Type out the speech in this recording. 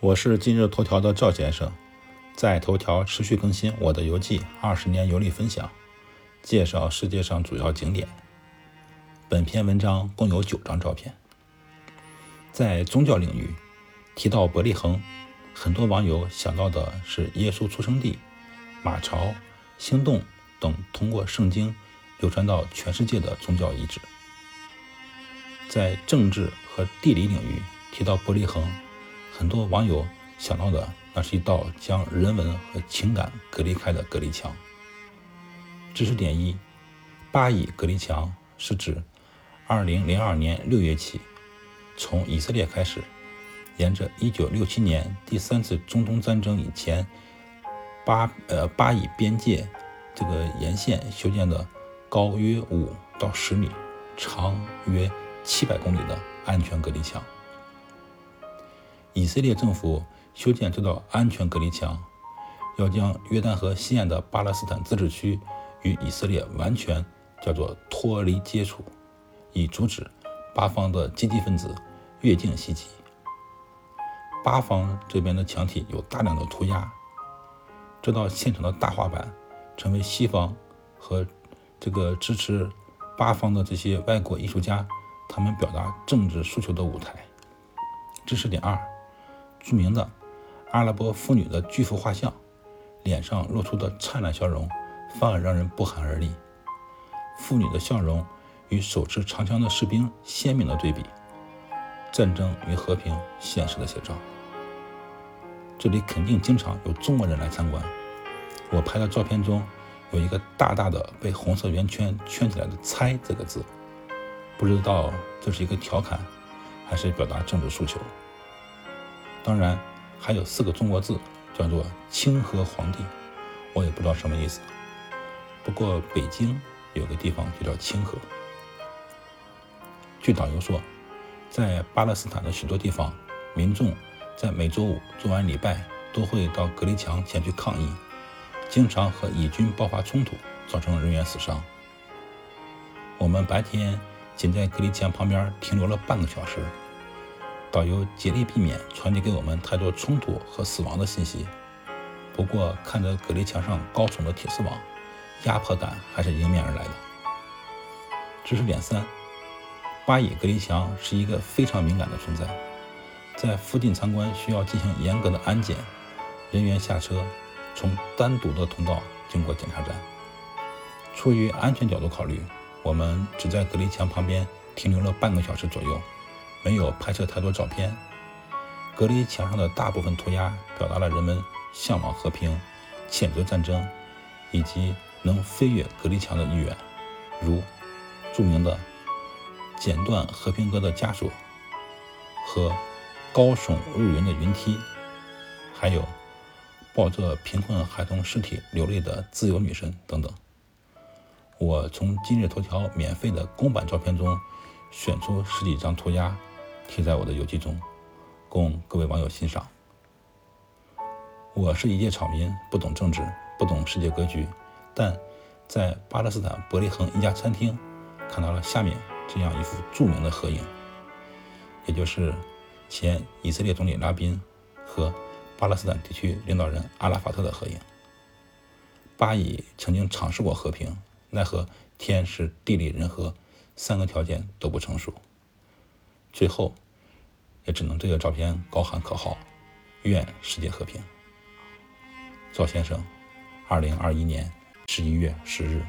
我是今日头条的赵先生，在头条持续更新我的游记，二十年游历分享，介绍世界上主要景点。本篇文章共有九张照片。在宗教领域，提到伯利恒，很多网友想到的是耶稣出生地、马槽、星洞等通过圣经流传到全世界的宗教遗址。在政治和地理领域，提到伯利恒。很多网友想到的，那是一道将人文和情感隔离开的隔离墙。知识点一：巴以隔离墙是指2002年6月起，从以色列开始，沿着1967年第三次中东战争以前巴呃巴以边界这个沿线修建的高约5到10米、长约700公里的安全隔离墙。以色列政府修建这道安全隔离墙，要将约旦河西岸的巴勒斯坦自治区与以色列完全叫做脱离接触，以阻止巴方的积极分子越境袭击。巴方这边的墙体有大量的涂鸦，这道现成的大画板成为西方和这个支持巴方的这些外国艺术家他们表达政治诉求的舞台。知识点二。著名的阿拉伯妇女的巨幅画像，脸上露出的灿烂笑容，反而让人不寒而栗。妇女的笑容与手持长枪的士兵鲜明的对比，战争与和平现实的写照。这里肯定经常有中国人来参观。我拍的照片中有一个大大的被红色圆圈圈起来的“猜”这个字，不知道这是一个调侃，还是表达政治诉求。当然，还有四个中国字，叫做“清河皇帝”，我也不知道什么意思。不过北京有个地方就叫清河。据导游说，在巴勒斯坦的许多地方，民众在每周五做完礼拜，都会到隔离墙前去抗议，经常和以军爆发冲突，造成人员死伤。我们白天仅在隔离墙旁边停留了半个小时。导游竭力避免传递给我们太多冲突和死亡的信息。不过，看着隔离墙上高耸的铁丝网，压迫感还是迎面而来的。知识点三：巴以隔离墙是一个非常敏感的存在，在附近参观需要进行严格的安检，人员下车从单独的通道经过检查站。出于安全角度考虑，我们只在隔离墙旁边停留了半个小时左右。没有拍摄太多照片。隔离墙上的大部分涂鸦表达了人们向往和平、谴责战争以及能飞越隔离墙的意愿，如著名的“剪断和平鸽的枷锁”和高耸入云的云梯，还有抱着贫困孩童尸体流泪的自由女神等等。我从今日头条免费的公版照片中选出十几张涂鸦。贴在我的游记中，供各位网友欣赏。我是一介草民，不懂政治，不懂世界格局，但在巴勒斯坦伯利恒一家餐厅看到了下面这样一幅著名的合影，也就是前以色列总理拉宾和巴勒斯坦地区领导人阿拉法特的合影。巴以曾经尝试过和平，奈何天时、地利、人和三个条件都不成熟。最后，也只能对着照片高喊口号：“愿世界和平。”赵先生，二零二一年十一月十日。